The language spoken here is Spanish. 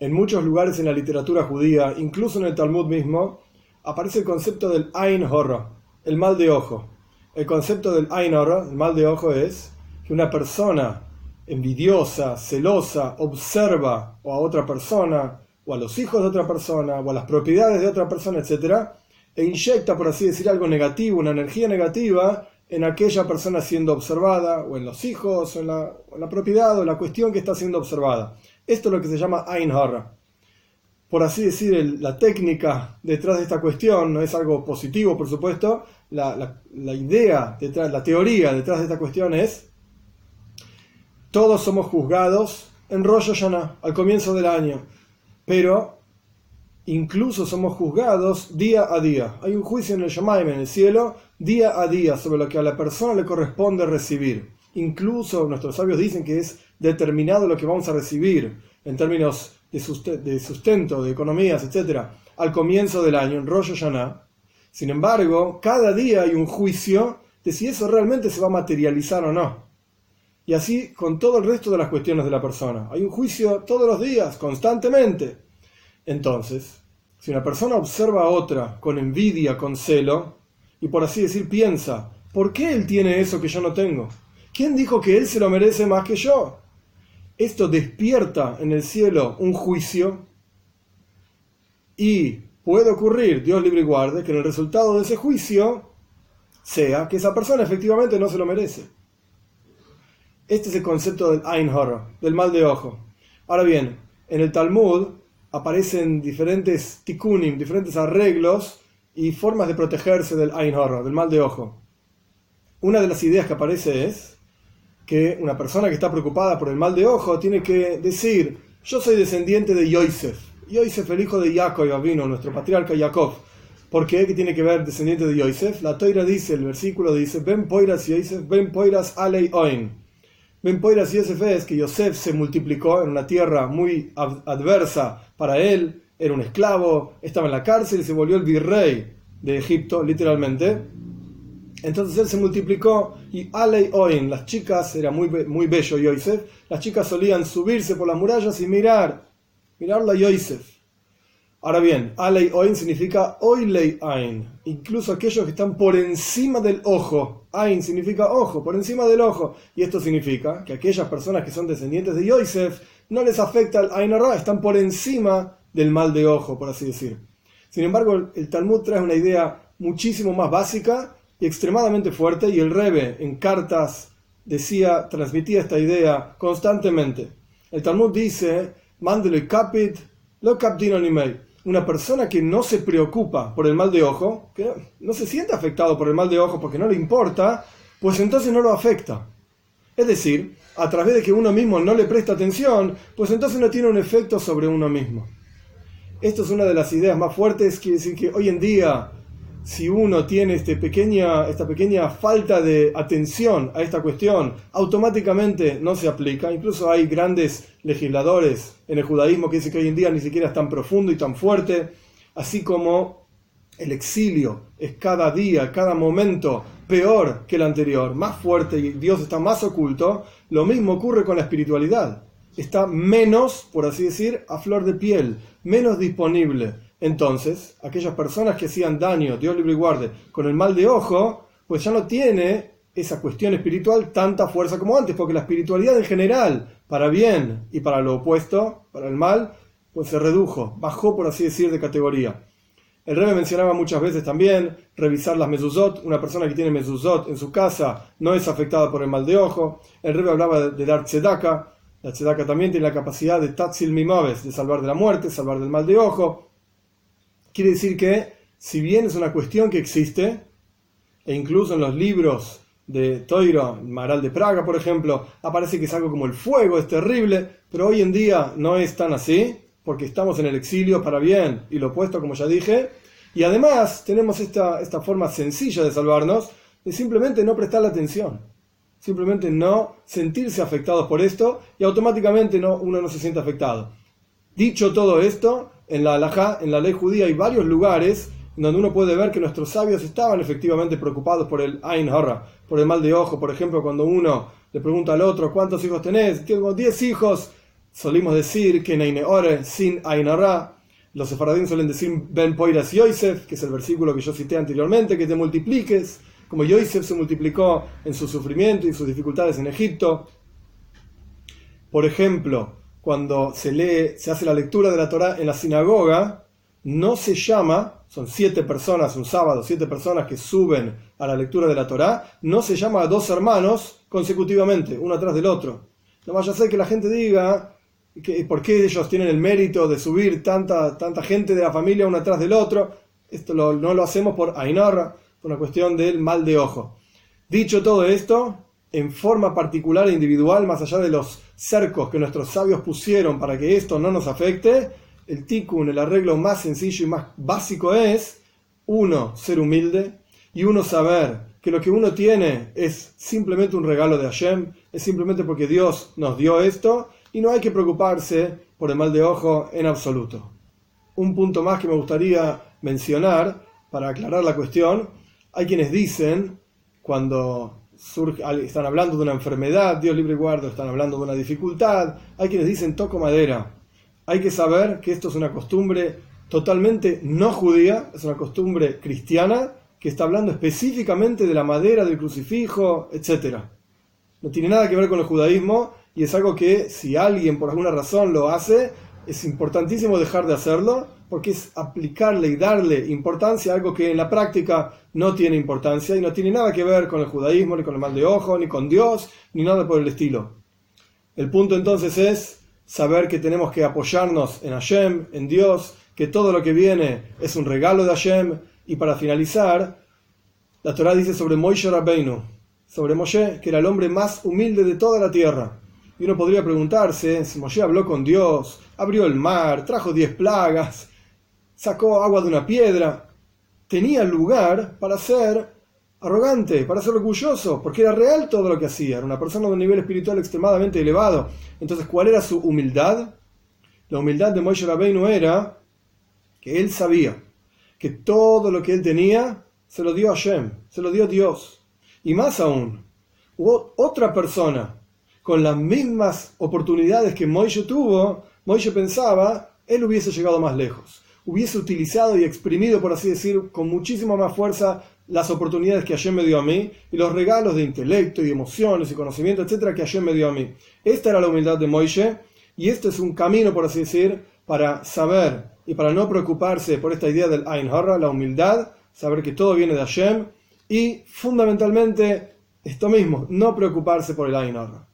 En muchos lugares en la literatura judía, incluso en el Talmud mismo, aparece el concepto del Ain Horror, el mal de ojo. El concepto del Ain Horror, el mal de ojo, es que una persona envidiosa, celosa, observa a otra persona, o a los hijos de otra persona, o a las propiedades de otra persona, etc., e inyecta, por así decir, algo negativo, una energía negativa en aquella persona siendo observada, o en los hijos, o en la, propiedad, o la cuestión que está siendo observada. Esto es lo que se llama Ein Por así decir, la técnica detrás de esta cuestión no es algo positivo, por supuesto. La, idea detrás, la teoría detrás de esta cuestión es: todos somos juzgados en Rosh Hashanah, al comienzo del año, pero incluso somos juzgados día a día. Hay un juicio en el Shemaim, en el cielo, día a día sobre lo que a la persona le corresponde recibir. Incluso nuestros sabios dicen que es determinado lo que vamos a recibir en términos de sustento, de economías, etc., al comienzo del año, en Rosh Hashanah. Sin embargo, cada día hay un juicio de si eso realmente se va a materializar o no. Y así con todo el resto de las cuestiones de la persona. Hay un juicio todos los días, constantemente. Entonces, si una persona observa a otra con envidia, con celo, y por así decir piensa, ¿por qué él tiene eso que yo no tengo? ¿Quién dijo que él se lo merece más que yo? Esto despierta en el cielo un juicio y puede ocurrir, Dios libre y guarde, que en el resultado de ese juicio sea que esa persona efectivamente no se lo merece. Este es el concepto del Ein del mal de ojo. Ahora bien, en el Talmud aparecen diferentes tikkunim, diferentes arreglos y formas de protegerse del Ein del mal de ojo. Una de las ideas que aparece es que una persona que está preocupada por el mal de ojo tiene que decir, yo soy descendiente de Yosef. Yosef, el hijo de Jacob vino, nuestro patriarca Jacob. ¿Por qué? ¿Qué tiene que ver descendiente de Yosef? La toira dice, el versículo dice, Ben poiras Yosef, ben poiras alei oin. Ben poiras Yosef es que Yosef se multiplicó en una tierra muy adversa para él, era un esclavo, estaba en la cárcel y se volvió el virrey de Egipto, literalmente. Entonces él se multiplicó y Alei Oin, las chicas, era muy, muy bello Yosef, las chicas solían subirse por las murallas y mirar, mirarla a Yosef. Ahora bien, Alei Oin significa Oilei Ain, incluso aquellos que están por encima del ojo. Ain significa ojo, por encima del ojo. Y esto significa que aquellas personas que son descendientes de Yosef no les afecta el Ain están por encima del mal de ojo, por así decir. Sin embargo, el Talmud trae una idea muchísimo más básica y extremadamente fuerte, y el Rebe en cartas decía, transmitía esta idea constantemente. El Talmud dice, mándelo y capit, lo captino ni Una persona que no se preocupa por el mal de ojo, que no se siente afectado por el mal de ojo porque no le importa, pues entonces no lo afecta. Es decir, a través de que uno mismo no le presta atención, pues entonces no tiene un efecto sobre uno mismo. Esto es una de las ideas más fuertes, quiere decir que hoy en día, si uno tiene este esta pequeña falta de atención a esta cuestión, automáticamente no se aplica. Incluso hay grandes legisladores en el judaísmo que dicen que hoy en día ni siquiera es tan profundo y tan fuerte, así como el exilio es cada día, cada momento peor que el anterior, más fuerte y Dios está más oculto, lo mismo ocurre con la espiritualidad está menos, por así decir, a flor de piel, menos disponible. Entonces, aquellas personas que hacían daño, Dios libre y guarde, con el mal de ojo, pues ya no tiene esa cuestión espiritual tanta fuerza como antes, porque la espiritualidad en general, para bien y para lo opuesto, para el mal, pues se redujo, bajó, por así decir, de categoría. El Rebe mencionaba muchas veces también revisar las mezuzot. Una persona que tiene mezuzot en su casa no es afectada por el mal de ojo. El Rebe hablaba de dar tzedaka, la tzedaka también tiene la capacidad de tatzil mimaves, de salvar de la muerte, salvar del mal de ojo. Quiere decir que, si bien es una cuestión que existe, e incluso en los libros de Toiro, Maral de Praga, por ejemplo, aparece que es algo como el fuego, es terrible, pero hoy en día no es tan así, porque estamos en el exilio para bien y lo opuesto, como ya dije, y además tenemos esta, esta forma sencilla de salvarnos, de simplemente no prestar la atención simplemente no sentirse afectados por esto y automáticamente no, uno no se siente afectado. Dicho todo esto, en la halajá, en la ley judía, hay varios lugares donde uno puede ver que nuestros sabios estaban efectivamente preocupados por el Ain Horra, por el mal de ojo. Por ejemplo, cuando uno le pregunta al otro, ¿cuántos hijos tenés? Tengo 10 hijos. solimos decir que Neineore sin Ainara, los sefaradín suelen decir Ben Poiras Yosef, que es el versículo que yo cité anteriormente, que te multipliques, como Yosef se multiplicó en su sufrimiento y sus dificultades en Egipto. Por ejemplo, cuando se lee, se hace la lectura de la Torah en la sinagoga, no se llama, son siete personas, un sábado, siete personas que suben a la lectura de la Torá, no se llama a dos hermanos consecutivamente, uno atrás del otro. No vaya a ser que la gente diga que, por qué ellos tienen el mérito de subir tanta, tanta gente de la familia uno atrás del otro. Esto no lo hacemos por Ainarra, por una cuestión del mal de ojo. Dicho todo esto, en forma particular e individual, más allá de los cercos que nuestros sabios pusieron para que esto no nos afecte, el tikkun, el arreglo más sencillo y más básico es, uno, ser humilde y uno saber que lo que uno tiene es simplemente un regalo de Hashem, es simplemente porque Dios nos dio esto y no hay que preocuparse por el mal de ojo en absoluto. Un punto más que me gustaría mencionar para aclarar la cuestión, hay quienes dicen, cuando están hablando de una enfermedad, Dios libre y guardo, están hablando de una dificultad, hay quienes dicen toco madera, hay que saber que esto es una costumbre totalmente no judía, es una costumbre cristiana que está hablando específicamente de la madera, del crucifijo, etc. No tiene nada que ver con el judaísmo y es algo que si alguien por alguna razón lo hace, es importantísimo dejar de hacerlo porque es aplicarle y darle importancia a algo que en la práctica no tiene importancia y no tiene nada que ver con el judaísmo, ni con el mal de ojo, ni con Dios, ni nada por el estilo. El punto entonces es saber que tenemos que apoyarnos en Hashem, en Dios, que todo lo que viene es un regalo de Hashem. Y para finalizar, la Torah dice sobre Moshe Rabbeinu, sobre Moshe, que era el hombre más humilde de toda la tierra. Y uno podría preguntarse si Moshe habló con Dios, abrió el mar, trajo diez plagas, sacó agua de una piedra. Tenía lugar para ser arrogante, para ser orgulloso, porque era real todo lo que hacía, era una persona de un nivel espiritual extremadamente elevado. Entonces, ¿cuál era su humildad? La humildad de Moshe Rabbeinu era que él sabía que todo lo que él tenía se lo dio a Hashem, se lo dio Dios. Y más aún, hubo otra persona con las mismas oportunidades que Moshe tuvo, Moshe pensaba, él hubiese llegado más lejos, hubiese utilizado y exprimido, por así decir, con muchísima más fuerza las oportunidades que Hashem me dio a mí y los regalos de intelecto y emociones y conocimiento, etcétera, que Hashem me dio a mí. Esta era la humildad de Moishe y este es un camino, por así decir, para saber y para no preocuparse por esta idea del Ein Harra, la humildad, saber que todo viene de Hashem y fundamentalmente esto mismo, no preocuparse por el Ein Harra.